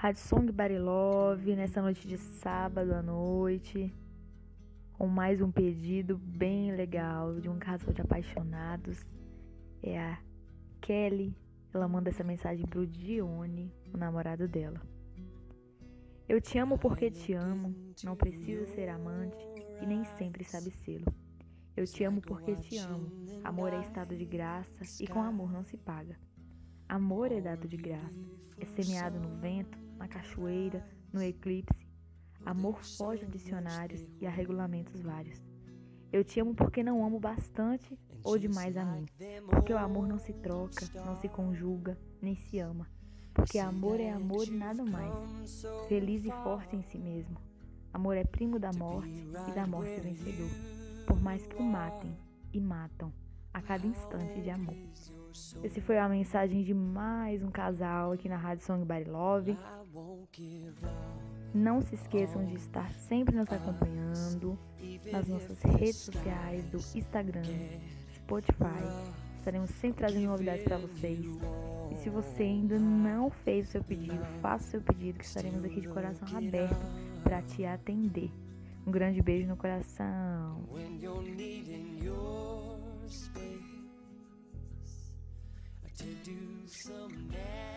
Rádio Song Barilove, nessa noite de sábado à noite, com mais um pedido bem legal de um casal de apaixonados. É a Kelly, ela manda essa mensagem pro Dione, o namorado dela. Eu te amo porque te amo, não precisa ser amante e nem sempre sabe sê-lo. Eu te amo porque te amo, amor é estado de graça e com amor não se paga. Amor é dado de graça, é semeado no vento, na cachoeira, no eclipse. Amor foge a dicionários e a regulamentos vários. Eu te amo porque não amo bastante ou demais a mim. Porque o amor não se troca, não se conjuga, nem se ama. Porque amor é amor e nada mais. Feliz e forte em si mesmo. Amor é primo da morte e da morte vencedor. Por mais que o matem e matam a cada instante de amor. Esse foi a mensagem de mais um casal aqui na Rádio Song by Love. Não se esqueçam de estar sempre nos acompanhando nas nossas redes sociais do Instagram, Spotify. Estaremos sempre trazendo novidades para vocês. E se você ainda não fez o seu pedido, faça o seu pedido que estaremos aqui de coração aberto para te atender. Um grande beijo no coração. To do some navigating.